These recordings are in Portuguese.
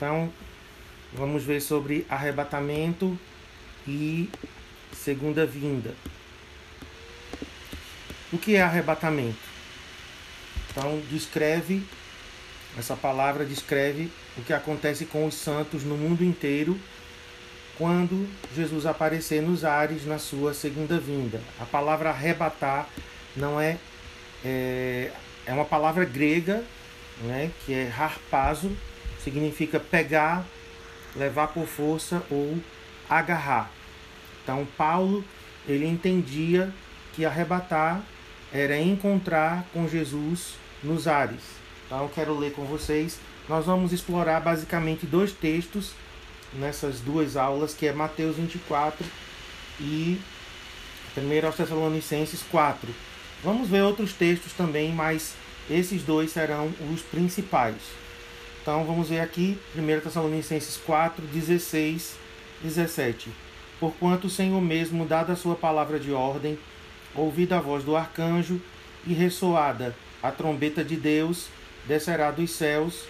Então, vamos ver sobre arrebatamento e segunda vinda. O que é arrebatamento? Então, descreve, essa palavra descreve o que acontece com os santos no mundo inteiro quando Jesus aparecer nos ares na sua segunda vinda. A palavra arrebatar não é é, é uma palavra grega, né, que é harpazo, significa pegar, levar por força ou agarrar. Então Paulo ele entendia que arrebatar era encontrar com Jesus nos ares. Então eu quero ler com vocês. Nós vamos explorar basicamente dois textos nessas duas aulas, que é Mateus 24 e 1 aos Tessalonicenses 4. Vamos ver outros textos também, mas esses dois serão os principais. Então vamos ver aqui 1 Tessalonicenses 4, 16, 17. Porquanto o Senhor mesmo, dada a sua palavra de ordem, ouvida a voz do arcanjo e ressoada a trombeta de Deus, descerá dos céus,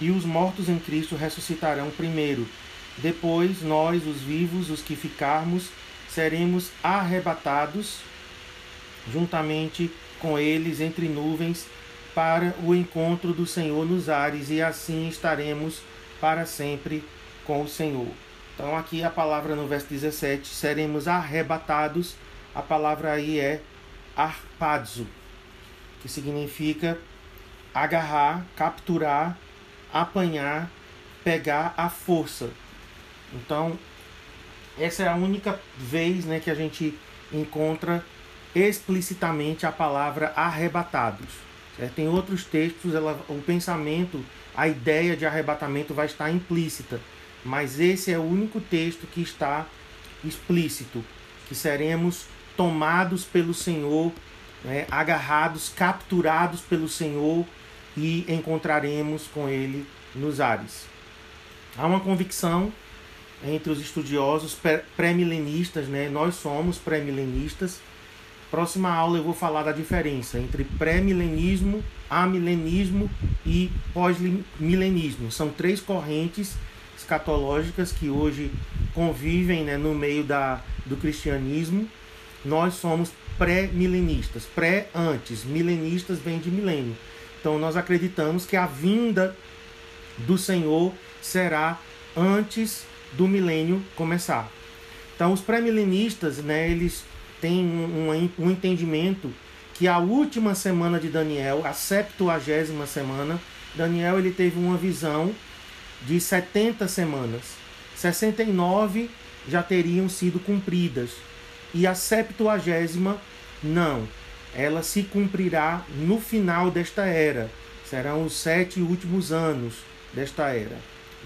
e os mortos em Cristo ressuscitarão primeiro. Depois nós, os vivos, os que ficarmos, seremos arrebatados juntamente com eles entre nuvens para o encontro do Senhor nos ares, e assim estaremos para sempre com o Senhor. Então, aqui a palavra no verso 17: seremos arrebatados. A palavra aí é arpadzo, que significa agarrar, capturar, apanhar, pegar à força. Então, essa é a única vez né, que a gente encontra explicitamente a palavra arrebatados. Certo? Em outros textos, ela, o pensamento, a ideia de arrebatamento vai estar implícita, mas esse é o único texto que está explícito, que seremos tomados pelo Senhor, né, agarrados, capturados pelo Senhor e encontraremos com Ele nos ares. Há uma convicção entre os estudiosos pré-milenistas, né? nós somos pré-milenistas, Próxima aula eu vou falar da diferença entre pré-milenismo, amilenismo e pós-milenismo. São três correntes escatológicas que hoje convivem né, no meio da, do cristianismo. Nós somos pré-milenistas, pré-antes, milenistas vem de milênio. Então nós acreditamos que a vinda do Senhor será antes do milênio começar. Então os pré-milenistas, né, eles tem um, um, entendimento que a última semana de Daniel, a septuagésima semana, Daniel ele teve uma visão de 70 semanas. 69 já teriam sido cumpridas. E a septuagésima, não. Ela se cumprirá no final desta era. Serão os sete últimos anos desta era.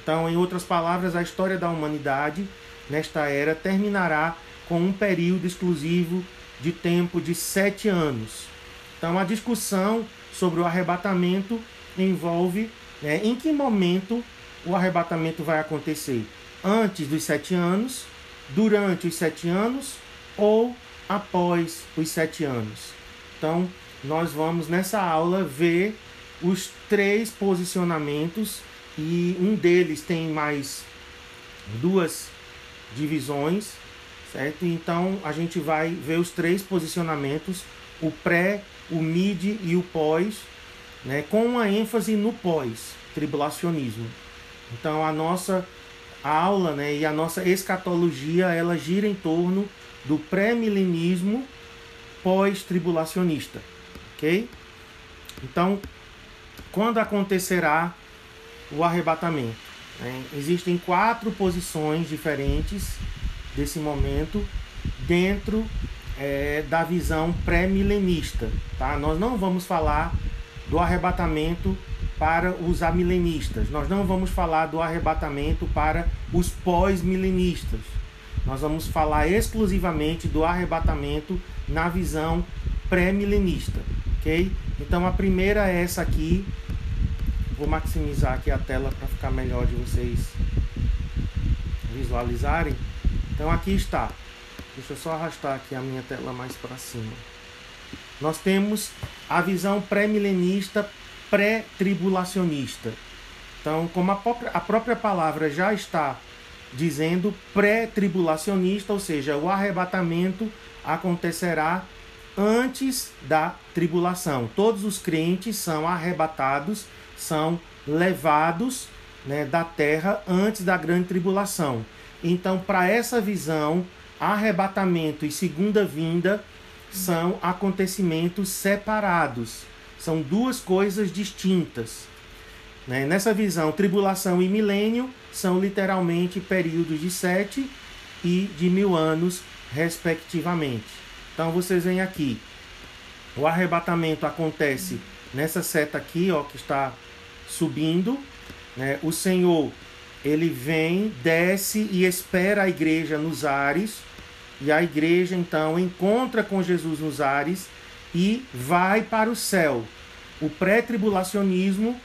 Então, em outras palavras, a história da humanidade nesta era terminará com um período exclusivo de tempo de sete anos. Então, a discussão sobre o arrebatamento envolve né, em que momento o arrebatamento vai acontecer: antes dos sete anos, durante os sete anos ou após os sete anos. Então, nós vamos nessa aula ver os três posicionamentos e um deles tem mais duas divisões certo? Então a gente vai ver os três posicionamentos, o pré, o mid e o pós, né? com uma ênfase no pós, tribulacionismo. Então a nossa aula né, e a nossa escatologia ela gira em torno do pré-milenismo pós-tribulacionista, ok? Então, quando acontecerá o arrebatamento? Né? Existem quatro posições diferentes desse momento dentro é, da visão pré-milenista. Tá? Nós não vamos falar do arrebatamento para os amilenistas, nós não vamos falar do arrebatamento para os pós-milenistas. Nós vamos falar exclusivamente do arrebatamento na visão pré-milenista, ok? Então a primeira é essa aqui. Vou maximizar aqui a tela para ficar melhor de vocês visualizarem. Então aqui está. Deixa eu só arrastar aqui a minha tela mais para cima. Nós temos a visão pré-milenista, pré-tribulacionista. Então, como a própria, a própria palavra já está dizendo pré-tribulacionista, ou seja, o arrebatamento acontecerá antes da tribulação. Todos os crentes são arrebatados, são levados né, da terra antes da grande tribulação. Então, para essa visão, arrebatamento e segunda vinda são acontecimentos separados, são duas coisas distintas. Né? Nessa visão, tribulação e milênio são literalmente períodos de sete e de mil anos, respectivamente. Então vocês veem aqui, o arrebatamento acontece nessa seta aqui, ó, que está subindo. Né? O Senhor ele vem, desce e espera a igreja nos ares, e a igreja então encontra com Jesus nos ares e vai para o céu. O pré-tribulacionismo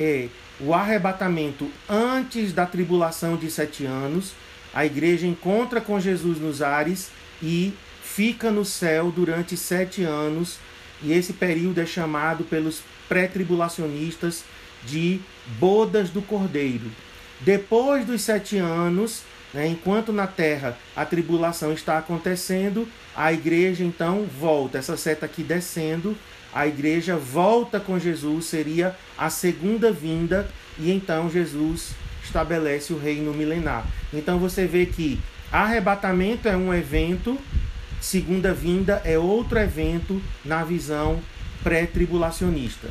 é o arrebatamento antes da tribulação de sete anos. A igreja encontra com Jesus nos ares e fica no céu durante sete anos. E esse período é chamado pelos pré-tribulacionistas de bodas do cordeiro. Depois dos sete anos, né, enquanto na terra a tribulação está acontecendo, a igreja então volta, essa seta aqui descendo, a igreja volta com Jesus, seria a segunda vinda, e então Jesus estabelece o reino milenar. Então você vê que arrebatamento é um evento, segunda vinda é outro evento na visão pré-tribulacionista.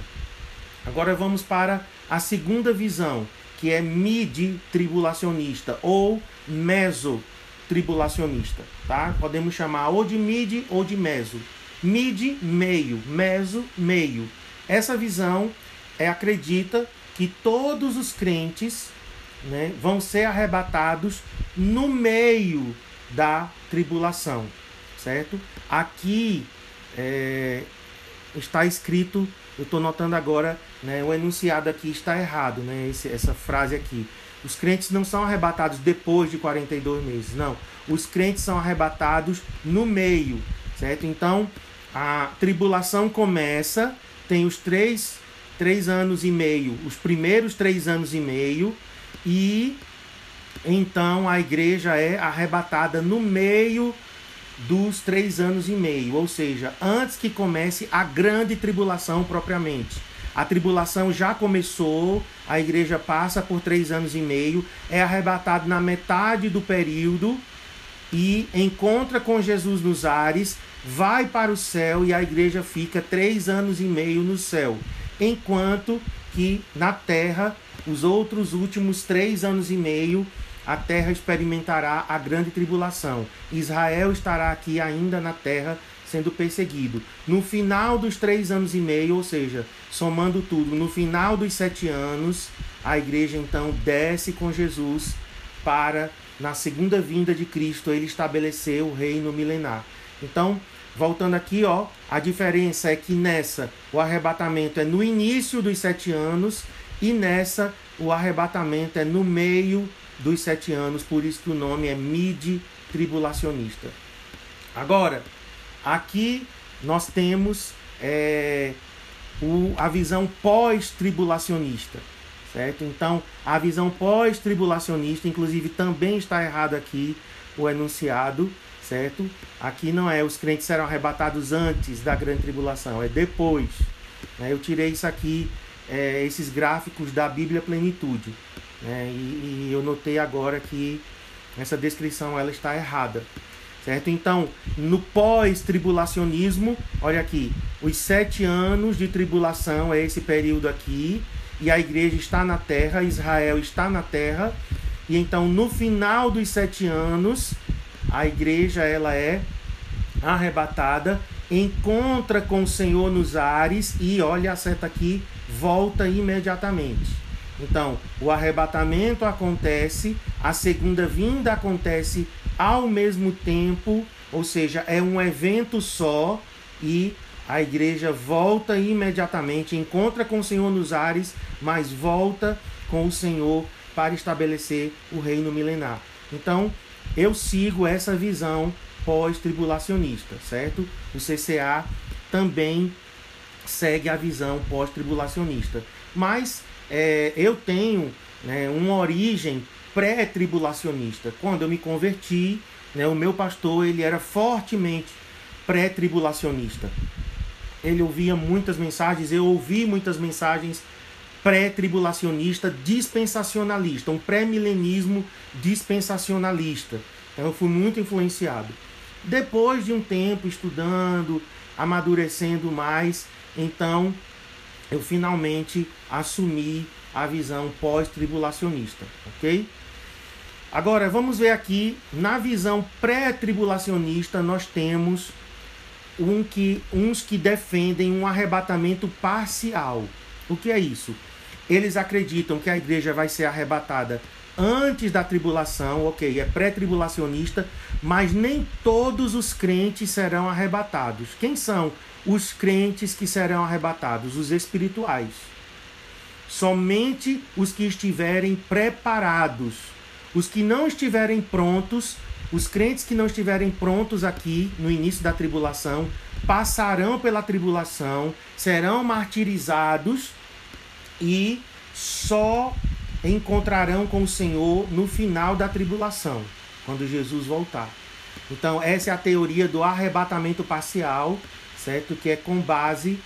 Agora vamos para a segunda visão, que é midi-tribulacionista ou meso-tribulacionista, tá? Podemos chamar ou de midi ou de meso. Midi, meio, meso, meio. Essa visão é acredita que todos os crentes né, vão ser arrebatados no meio da tribulação, certo? Aqui é, está escrito eu estou notando agora, né, o enunciado aqui está errado, né, esse, essa frase aqui. Os crentes não são arrebatados depois de 42 meses, não. Os crentes são arrebatados no meio, certo? Então, a tribulação começa, tem os três, três anos e meio, os primeiros três anos e meio, e então a igreja é arrebatada no meio dos três anos e meio, ou seja, antes que comece a grande tribulação propriamente. A tribulação já começou, a igreja passa por três anos e meio, é arrebatado na metade do período e encontra com Jesus nos ares, vai para o céu e a igreja fica três anos e meio no céu, enquanto que na terra os outros últimos três anos e meio a terra experimentará a grande tribulação. Israel estará aqui ainda na terra sendo perseguido. No final dos três anos e meio, ou seja, somando tudo, no final dos sete anos, a igreja então desce com Jesus para, na segunda vinda de Cristo, ele estabelecer o reino milenar. Então, voltando aqui, ó, a diferença é que nessa o arrebatamento é no início dos sete anos e nessa o arrebatamento é no meio dos sete anos, por isso que o nome é mid-tribulacionista. Agora, aqui nós temos é, o, a visão pós-tribulacionista, certo? Então, a visão pós-tribulacionista, inclusive, também está errado aqui o enunciado, certo? Aqui não é os crentes serão arrebatados antes da grande tribulação, é depois. Né? Eu tirei isso aqui, é, esses gráficos da Bíblia Plenitude. Né? E, e eu notei agora que essa descrição ela está errada. Certo? Então, no pós-tribulacionismo, olha aqui, os sete anos de tribulação é esse período aqui, e a igreja está na terra, Israel está na terra, e então no final dos sete anos, a igreja ela é arrebatada, encontra com o Senhor nos ares e olha a seta aqui, volta imediatamente. Então, o arrebatamento acontece, a segunda vinda acontece ao mesmo tempo, ou seja, é um evento só e a igreja volta imediatamente, encontra com o Senhor nos ares, mas volta com o Senhor para estabelecer o reino milenar. Então, eu sigo essa visão pós-tribulacionista, certo? O CCA também segue a visão pós-tribulacionista. Mas é, eu tenho né, uma origem pré-tribulacionista. Quando eu me converti, né, o meu pastor ele era fortemente pré-tribulacionista. Ele ouvia muitas mensagens, eu ouvi muitas mensagens pré-tribulacionista dispensacionalista, um pré-milenismo dispensacionalista. Então eu fui muito influenciado. Depois de um tempo estudando, amadurecendo mais, então eu finalmente assumi a visão pós-tribulacionista, ok? Agora vamos ver aqui na visão pré-tribulacionista nós temos um que, uns que defendem um arrebatamento parcial. O que é isso? Eles acreditam que a igreja vai ser arrebatada antes da tribulação, ok, é pré-tribulacionista, mas nem todos os crentes serão arrebatados. Quem são os crentes que serão arrebatados? Os espirituais. Somente os que estiverem preparados. Os que não estiverem prontos, os crentes que não estiverem prontos aqui no início da tribulação, passarão pela tribulação, serão martirizados e só encontrarão com o Senhor no final da tribulação, quando Jesus voltar. Então, essa é a teoria do arrebatamento parcial, certo? Que é com base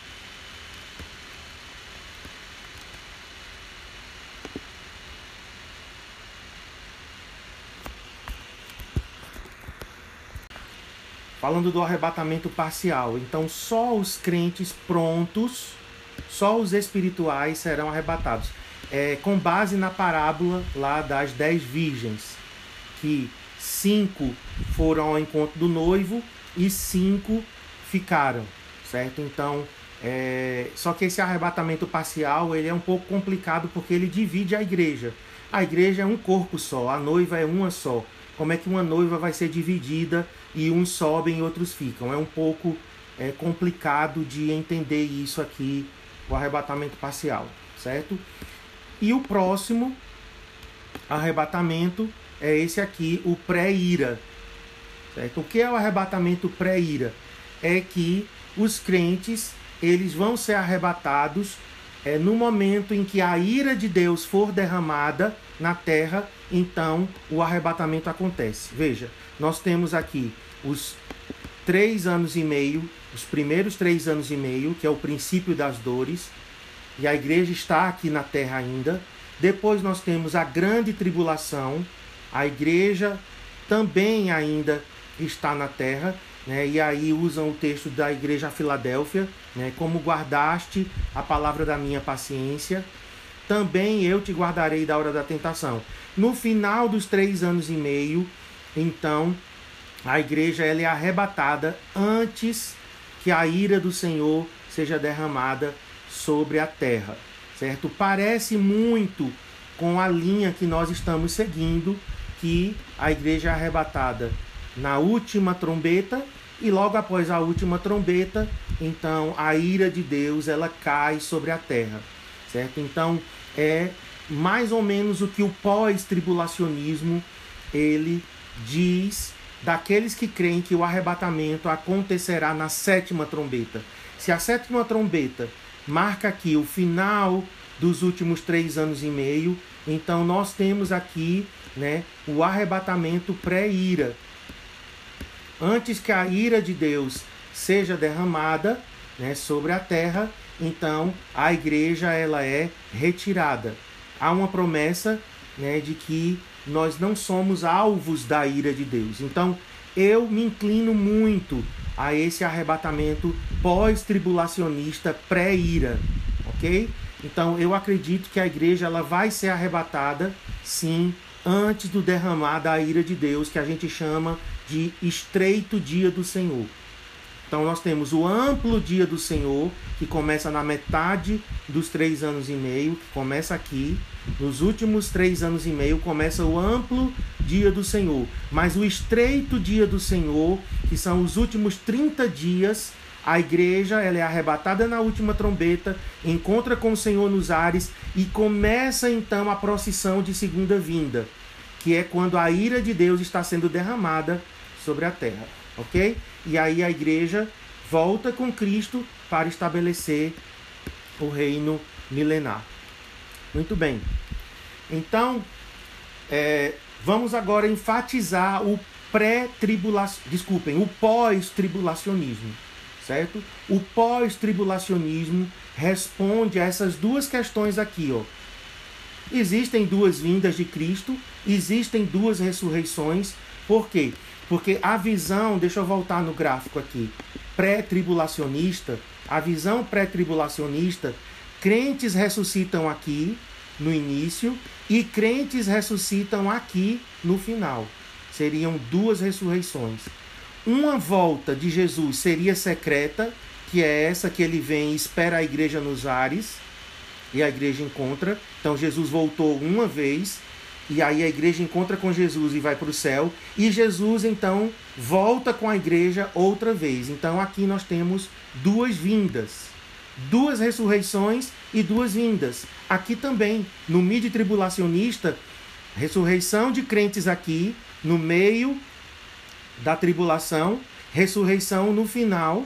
falando do arrebatamento parcial. Então, só os crentes prontos, só os espirituais serão arrebatados é, com base na parábola lá das dez virgens, que cinco foram ao encontro do noivo e cinco ficaram, certo? Então, é, só que esse arrebatamento parcial ele é um pouco complicado porque ele divide a igreja. A igreja é um corpo só, a noiva é uma só. Como é que uma noiva vai ser dividida e uns sobem e outros ficam? É um pouco é, complicado de entender isso aqui, o arrebatamento parcial, certo? E o próximo arrebatamento é esse aqui, o pré-ira. Certo? O que é o arrebatamento pré-ira? É que os crentes eles vão ser arrebatados é, no momento em que a ira de Deus for derramada na terra, então o arrebatamento acontece. Veja, nós temos aqui os três anos e meio, os primeiros três anos e meio, que é o princípio das dores, e a igreja está aqui na terra ainda. Depois nós temos a grande tribulação, a igreja também ainda está na terra, né? e aí usam o texto da igreja Filadélfia, né? como guardaste a palavra da minha paciência, também eu te guardarei da hora da tentação. No final dos três anos e meio, então, a igreja ela é arrebatada antes que a ira do Senhor seja derramada sobre a terra, certo? Parece muito com a linha que nós estamos seguindo, que a igreja é arrebatada na última trombeta e logo após a última trombeta, então a ira de Deus ela cai sobre a terra, certo? Então é mais ou menos o que o pós-tribulacionismo ele diz daqueles que creem que o arrebatamento acontecerá na sétima trombeta. Se a sétima trombeta marca aqui o final dos últimos três anos e meio. Então nós temos aqui né, o arrebatamento pré-ira. Antes que a ira de Deus seja derramada né, sobre a terra, então a igreja ela é retirada. Há uma promessa né, de que nós não somos alvos da ira de Deus. Então eu me inclino muito a esse arrebatamento pós-tribulacionista pré-ira, ok? Então eu acredito que a igreja ela vai ser arrebatada, sim, antes do derramar da ira de Deus, que a gente chama de estreito dia do Senhor. Então nós temos o amplo dia do Senhor, que começa na metade dos três anos e meio, que começa aqui. Nos últimos três anos e meio começa o amplo dia do Senhor. Mas o estreito dia do Senhor, que são os últimos 30 dias, a igreja ela é arrebatada na última trombeta, encontra com o Senhor nos ares e começa então a procissão de segunda vinda, que é quando a ira de Deus está sendo derramada sobre a terra ok? E aí a igreja volta com Cristo para estabelecer o reino milenar. Muito bem. Então, é, vamos agora enfatizar o pré-tribulação, desculpem, o pós-tribulacionismo, certo? O pós-tribulacionismo responde a essas duas questões aqui, ó. Existem duas vindas de Cristo, existem duas ressurreições. Por quê? Porque a visão, deixa eu voltar no gráfico aqui, pré-tribulacionista, a visão pré-tribulacionista, crentes ressuscitam aqui no início e crentes ressuscitam aqui no final. Seriam duas ressurreições. Uma volta de Jesus seria secreta, que é essa que ele vem e espera a igreja nos ares, e a igreja encontra. Então Jesus voltou uma vez, e aí a igreja encontra com Jesus e vai para o céu, e Jesus então volta com a igreja outra vez. Então aqui nós temos duas vindas, duas ressurreições e duas vindas. Aqui também, no mid tribulacionista, ressurreição de crentes aqui, no meio da tribulação, ressurreição no final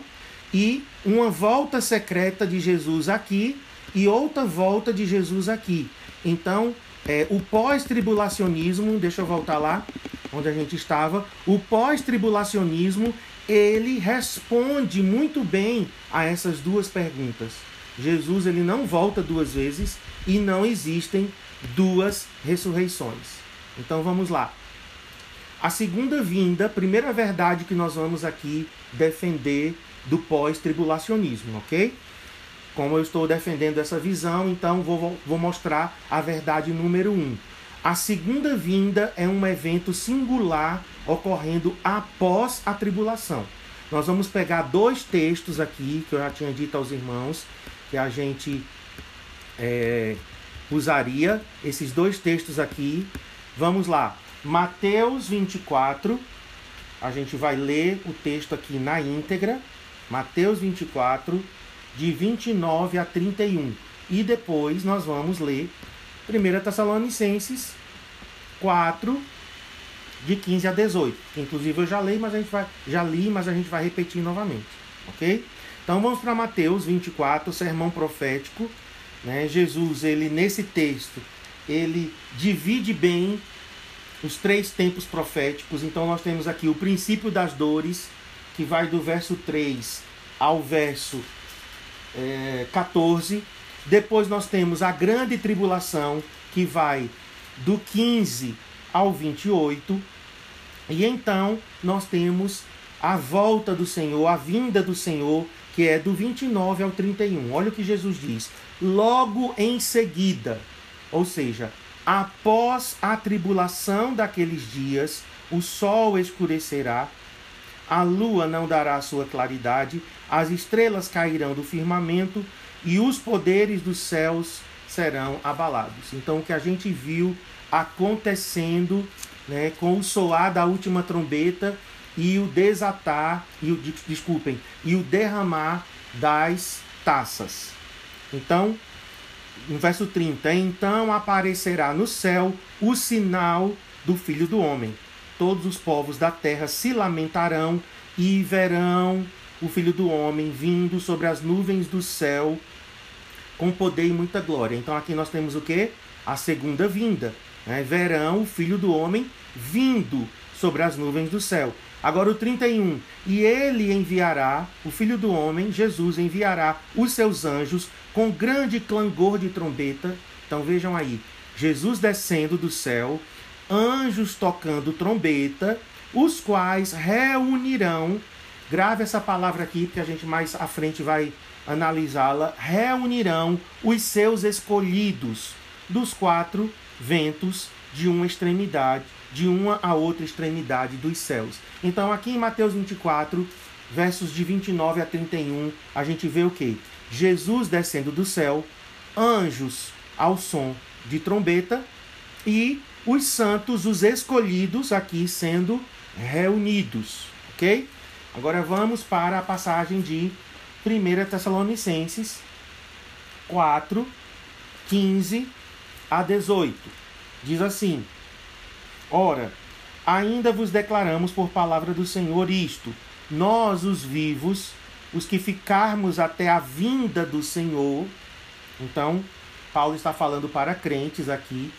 e uma volta secreta de Jesus aqui e outra volta de Jesus aqui. Então, é, o pós-tribulacionismo, deixa eu voltar lá onde a gente estava, o pós-tribulacionismo ele responde muito bem a essas duas perguntas. Jesus ele não volta duas vezes e não existem duas ressurreições. Então vamos lá. A segunda vinda, primeira verdade que nós vamos aqui defender do pós-tribulacionismo, ok? Como eu estou defendendo essa visão, então vou, vou mostrar a verdade número um. A segunda vinda é um evento singular ocorrendo após a tribulação. Nós vamos pegar dois textos aqui que eu já tinha dito aos irmãos que a gente é, usaria. Esses dois textos aqui. Vamos lá. Mateus 24. A gente vai ler o texto aqui na íntegra. Mateus 24, de 29 a 31. E depois nós vamos ler 1 Tessalonicenses 4, de 15 a 18. Inclusive eu já li, mas a gente vai, já li, mas a gente vai repetir novamente, ok? Então vamos para Mateus 24, sermão profético. Né? Jesus, ele nesse texto, ele divide bem os três tempos proféticos. Então nós temos aqui o princípio das dores, que vai do verso 3 ao verso é, 14. Depois nós temos a grande tribulação, que vai do 15 ao 28. E então nós temos a volta do Senhor, a vinda do Senhor, que é do 29 ao 31. Olha o que Jesus diz: logo em seguida, ou seja, após a tribulação daqueles dias, o sol escurecerá, a lua não dará sua claridade, as estrelas cairão do firmamento e os poderes dos céus serão abalados. Então, o que a gente viu acontecendo né, com o soar da última trombeta e o desatar, e o, desculpem, e o derramar das taças. Então, no verso 30, então aparecerá no céu o sinal do Filho do Homem todos os povos da terra se lamentarão e verão o Filho do Homem vindo sobre as nuvens do céu com poder e muita glória. Então aqui nós temos o que? A segunda vinda. Né? Verão o Filho do Homem vindo sobre as nuvens do céu. Agora o 31. E ele enviará, o Filho do Homem, Jesus, enviará os seus anjos com grande clangor de trombeta. Então vejam aí, Jesus descendo do céu, anjos tocando trombeta, os quais reunirão, grave essa palavra aqui, porque a gente mais à frente vai analisá-la, reunirão os seus escolhidos dos quatro ventos de uma extremidade, de uma a outra extremidade dos céus. Então, aqui em Mateus 24, versos de 29 a 31, a gente vê o que? Jesus descendo do céu, anjos ao som de trombeta e os santos, os escolhidos aqui sendo reunidos, ok? Agora vamos para a passagem de 1 Tessalonicenses 4, 15 a 18. Diz assim: Ora, ainda vos declaramos por palavra do Senhor isto: nós, os vivos, os que ficarmos até a vinda do Senhor. Então, Paulo está falando para crentes aqui,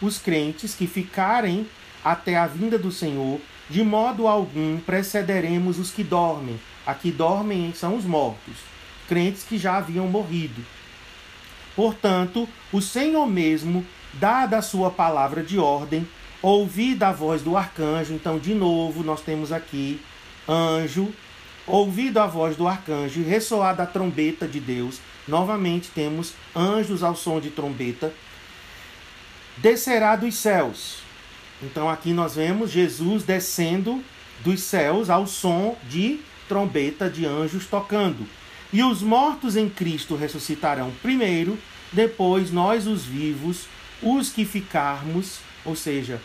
os crentes que ficarem até a vinda do Senhor, de modo algum precederemos os que dormem. Aqui dormem são os mortos, crentes que já haviam morrido. Portanto, o Senhor mesmo, dada a sua palavra de ordem, ouvida a voz do arcanjo, então de novo nós temos aqui anjo, ouvido a voz do arcanjo, ressoada a trombeta de Deus, novamente temos anjos ao som de trombeta, descerá dos céus. Então aqui nós vemos Jesus descendo dos céus ao som de trombeta de anjos tocando. E os mortos em Cristo ressuscitarão primeiro, depois nós os vivos, os que ficarmos, ou seja,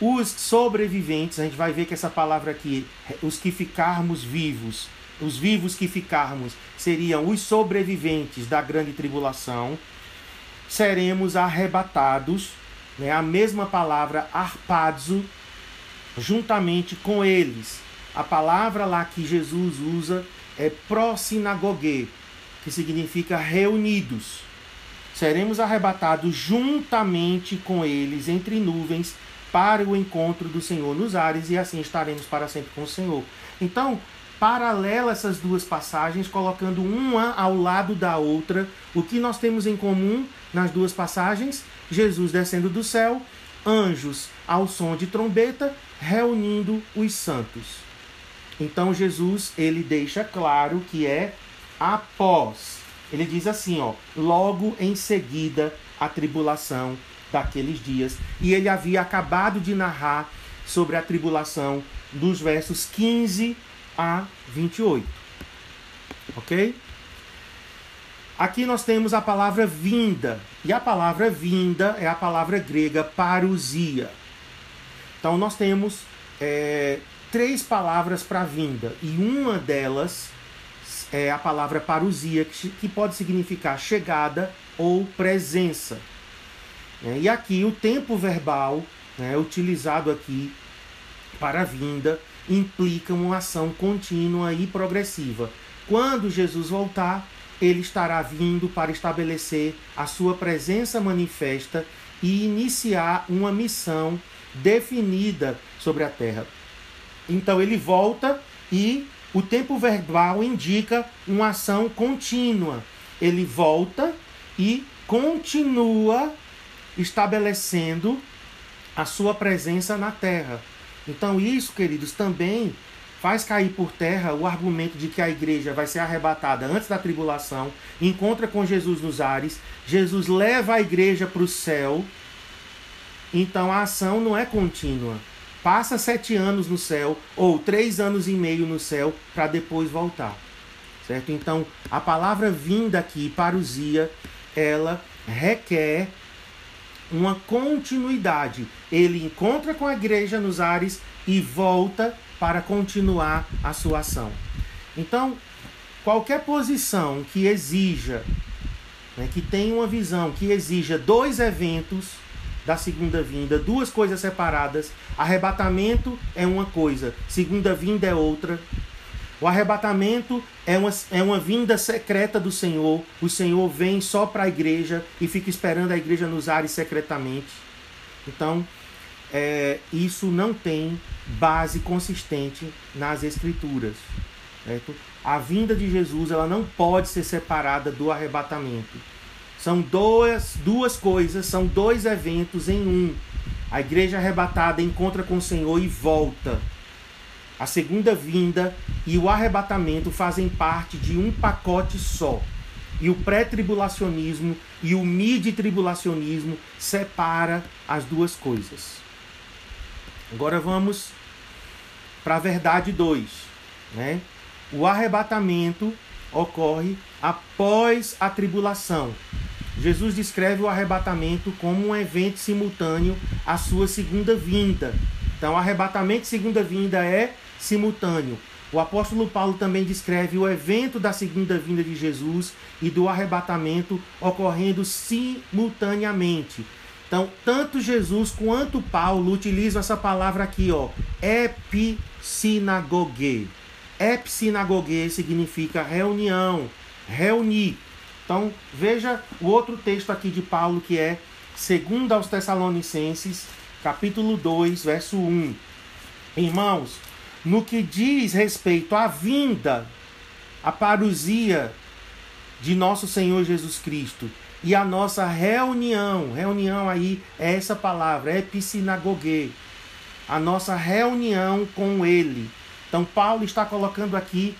os sobreviventes, a gente vai ver que essa palavra aqui, os que ficarmos vivos, os vivos que ficarmos, seriam os sobreviventes da grande tribulação, seremos arrebatados, né, a mesma palavra arpadzo, juntamente com eles. A palavra lá que Jesus usa é prosinagogue, que significa reunidos. Seremos arrebatados juntamente com eles entre nuvens para o encontro do Senhor nos ares e assim estaremos para sempre com o Senhor. Então, paralela essas duas passagens, colocando uma ao lado da outra, o que nós temos em comum nas duas passagens? Jesus descendo do céu, anjos ao som de trombeta, reunindo os santos. Então Jesus, ele deixa claro que é após. Ele diz assim, ó, logo em seguida a tribulação daqueles dias. E ele havia acabado de narrar sobre a tribulação dos versos 15 a 28. Ok? Aqui nós temos a palavra vinda. E a palavra vinda é a palavra grega parousia. Então nós temos é, três palavras para vinda. E uma delas é a palavra parousia, que, que pode significar chegada ou presença. É, e aqui o tempo verbal né, utilizado aqui para a vinda implica uma ação contínua e progressiva. Quando Jesus voltar, ele estará vindo para estabelecer a sua presença manifesta e iniciar uma missão definida sobre a terra. Então ele volta e o tempo verbal indica uma ação contínua. Ele volta e continua estabelecendo a sua presença na terra. Então, isso, queridos, também faz cair por terra o argumento de que a igreja vai ser arrebatada antes da tribulação, encontra com Jesus nos ares, Jesus leva a igreja para o céu. Então, a ação não é contínua. Passa sete anos no céu, ou três anos e meio no céu, para depois voltar. Certo? Então, a palavra vinda aqui, parousia, ela requer uma continuidade. Ele encontra com a igreja nos ares e volta para continuar a sua ação. Então, qualquer posição que exija, né, que tenha uma visão que exija dois eventos da segunda vinda, duas coisas separadas, arrebatamento é uma coisa, segunda vinda é outra, o arrebatamento é uma, é uma vinda secreta do Senhor. O Senhor vem só para a igreja e fica esperando a igreja nos ares secretamente. Então, é, isso não tem base consistente nas Escrituras. Certo? A vinda de Jesus ela não pode ser separada do arrebatamento. São duas, duas coisas, são dois eventos em um. A igreja arrebatada encontra com o Senhor e volta a segunda vinda e o arrebatamento fazem parte de um pacote só. E o pré-tribulacionismo e o mid-tribulacionismo separa as duas coisas. Agora vamos para a verdade 2, né? O arrebatamento ocorre após a tribulação. Jesus descreve o arrebatamento como um evento simultâneo à sua segunda vinda. Então, arrebatamento e segunda vinda é simultâneo. O apóstolo Paulo também descreve o evento da segunda vinda de Jesus e do arrebatamento ocorrendo simultaneamente. Então, tanto Jesus quanto Paulo utilizam essa palavra aqui, ó, epissinagogue. Epissinagogue significa reunião, reunir. Então, veja o outro texto aqui de Paulo que é 2 aos Tessalonicenses, capítulo 2, verso 1. Irmãos, no que diz respeito à vinda, à parousia de nosso Senhor Jesus Cristo e a nossa reunião, reunião aí é essa palavra, é epissinagogue, a nossa reunião com Ele. Então, Paulo está colocando aqui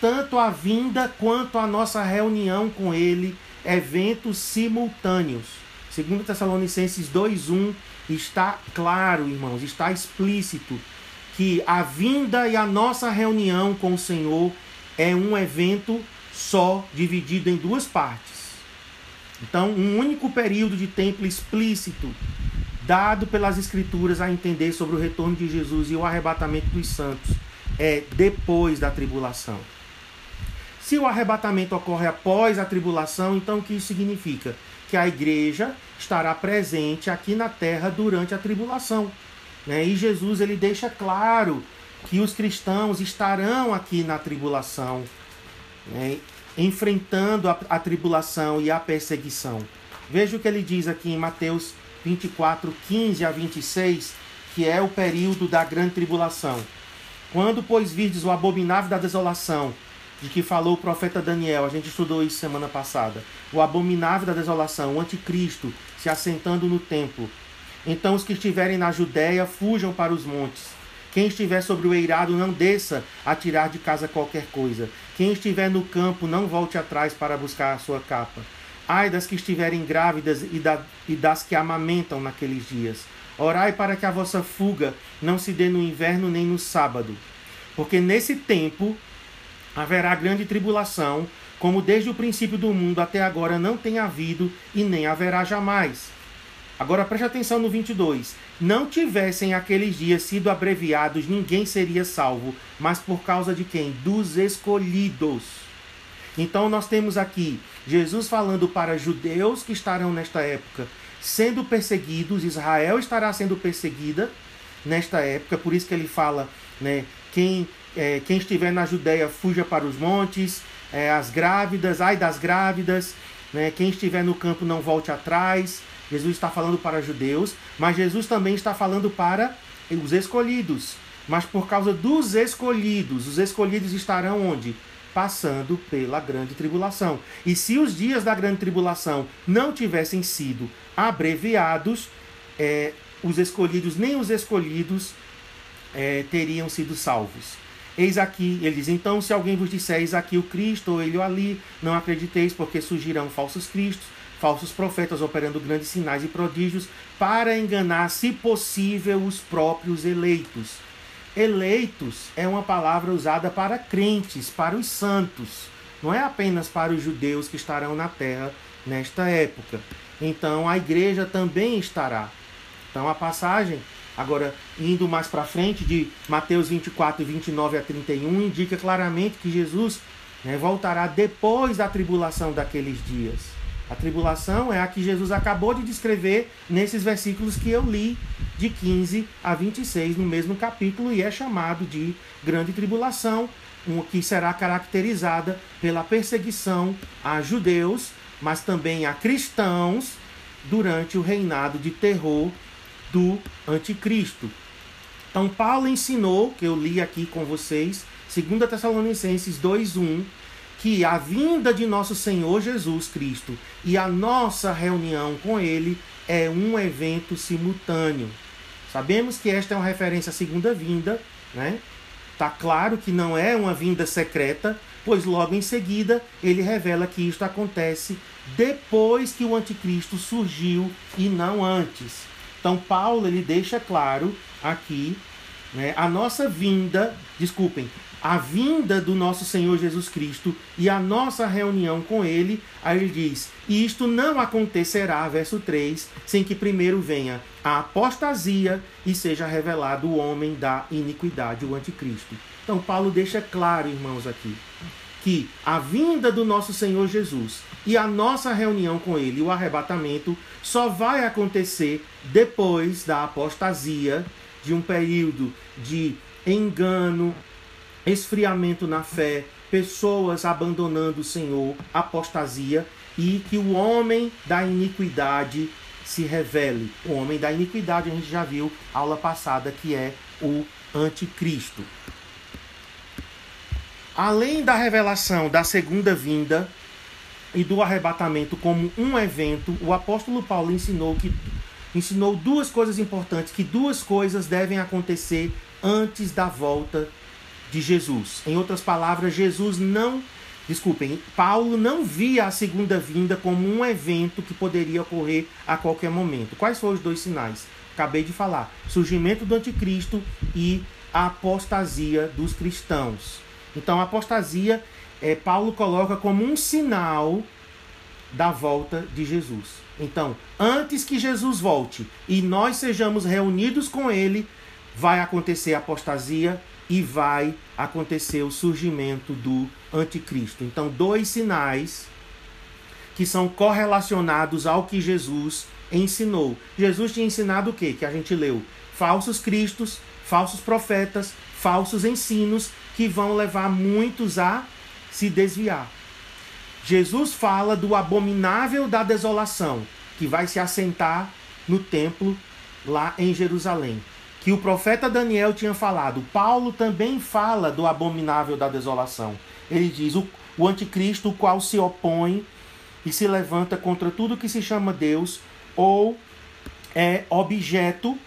tanto a vinda quanto a nossa reunião com Ele, eventos simultâneos. Segundo Tessalonicenses 2:1 está claro, irmãos, está explícito que a vinda e a nossa reunião com o Senhor é um evento só, dividido em duas partes. Então, um único período de tempo explícito dado pelas Escrituras a entender sobre o retorno de Jesus e o arrebatamento dos santos é depois da tribulação. Se o arrebatamento ocorre após a tribulação, então o que isso significa? Que a igreja estará presente aqui na terra durante a tribulação. Né? E Jesus ele deixa claro que os cristãos estarão aqui na tribulação, né? Enfrentando a, a tribulação e a perseguição. Veja o que ele diz aqui em Mateus 24, 15 a 26, que é o período da grande tribulação. Quando, pois, virdes o abominável da desolação, de que falou o profeta Daniel, a gente estudou isso semana passada, o abominável da desolação, o anticristo, se assentando no templo. Então os que estiverem na Judéia fujam para os montes. Quem estiver sobre o eirado não desça a tirar de casa qualquer coisa. Quem estiver no campo não volte atrás para buscar a sua capa. Ai das que estiverem grávidas e, da, e das que amamentam naqueles dias. Orai para que a vossa fuga não se dê no inverno nem no sábado. Porque nesse tempo haverá grande tribulação, como desde o princípio do mundo até agora não tem havido e nem haverá jamais. Agora preste atenção no 22. Não tivessem aqueles dias sido abreviados, ninguém seria salvo, mas por causa de quem? Dos escolhidos. Então nós temos aqui Jesus falando para judeus que estarão nesta época sendo perseguidos, Israel estará sendo perseguida nesta época, por isso que ele fala, né, quem é, quem estiver na Judéia, fuja para os montes. É, as grávidas, ai das grávidas. Né? Quem estiver no campo, não volte atrás. Jesus está falando para judeus, mas Jesus também está falando para os escolhidos. Mas por causa dos escolhidos, os escolhidos estarão onde? Passando pela grande tribulação. E se os dias da grande tribulação não tivessem sido abreviados, é, os escolhidos, nem os escolhidos, é, teriam sido salvos. Eis aqui, ele diz: Então, se alguém vos disser, eis aqui o Cristo, ou ele ou ali, não acrediteis, porque surgirão falsos cristos, falsos profetas operando grandes sinais e prodígios, para enganar, se possível, os próprios eleitos. Eleitos é uma palavra usada para crentes, para os santos, não é apenas para os judeus que estarão na terra nesta época. Então, a igreja também estará. Então, a passagem Agora, indo mais para frente, de Mateus 24, 29 a 31, indica claramente que Jesus né, voltará depois da tribulação daqueles dias. A tribulação é a que Jesus acabou de descrever nesses versículos que eu li, de 15 a 26, no mesmo capítulo, e é chamado de grande tribulação, que será caracterizada pela perseguição a judeus, mas também a cristãos, durante o reinado de terror do anticristo. Então Paulo ensinou, que eu li aqui com vocês, 2 Tessalonicenses 2:1, que a vinda de nosso Senhor Jesus Cristo e a nossa reunião com ele é um evento simultâneo. Sabemos que esta é uma referência à segunda vinda, né? Tá claro que não é uma vinda secreta, pois logo em seguida ele revela que isto acontece depois que o anticristo surgiu e não antes. Então Paulo ele deixa claro aqui né, a nossa vinda, desculpem, a vinda do nosso Senhor Jesus Cristo e a nossa reunião com Ele, aí ele diz: e isto não acontecerá, verso 3, sem que primeiro venha a apostasia e seja revelado o homem da iniquidade, o anticristo. Então, Paulo deixa claro, irmãos, aqui, que a vinda do nosso Senhor Jesus e a nossa reunião com Ele, o arrebatamento, só vai acontecer depois da apostasia, de um período de engano, esfriamento na fé, pessoas abandonando o Senhor, apostasia, e que o homem da iniquidade se revele. O homem da iniquidade a gente já viu aula passada que é o anticristo. Além da revelação da segunda vinda e do arrebatamento como um evento, o apóstolo Paulo ensinou que ensinou duas coisas importantes, que duas coisas devem acontecer antes da volta de Jesus. Em outras palavras, Jesus não, desculpem, Paulo não via a segunda vinda como um evento que poderia ocorrer a qualquer momento. Quais foram os dois sinais? Acabei de falar: surgimento do anticristo e a apostasia dos cristãos. Então, a apostasia, é, Paulo coloca como um sinal da volta de Jesus. Então, antes que Jesus volte e nós sejamos reunidos com ele, vai acontecer a apostasia e vai acontecer o surgimento do anticristo. Então, dois sinais que são correlacionados ao que Jesus ensinou. Jesus tinha ensinado o quê? Que a gente leu: falsos cristos, falsos profetas, falsos ensinos que vão levar muitos a se desviar. Jesus fala do abominável da desolação, que vai se assentar no templo lá em Jerusalém. Que o profeta Daniel tinha falado. Paulo também fala do abominável da desolação. Ele diz: o, o anticristo, o qual se opõe e se levanta contra tudo que se chama Deus ou é objeto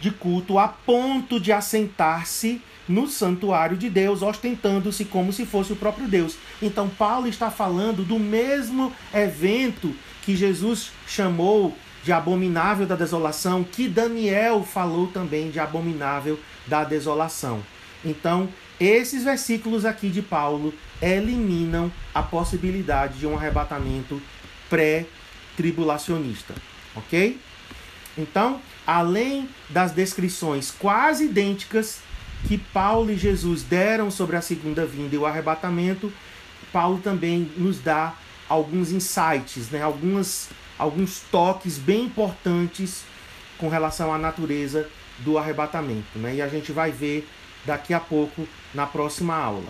de culto a ponto de assentar-se no santuário de Deus, ostentando-se como se fosse o próprio Deus. Então, Paulo está falando do mesmo evento que Jesus chamou de abominável da desolação, que Daniel falou também de abominável da desolação. Então, esses versículos aqui de Paulo eliminam a possibilidade de um arrebatamento pré-tribulacionista, ok? Então, além das descrições quase idênticas que Paulo e Jesus deram sobre a segunda vinda e o arrebatamento, Paulo também nos dá alguns insights, né? algumas, alguns toques bem importantes com relação à natureza do arrebatamento. Né? E a gente vai ver daqui a pouco na próxima aula.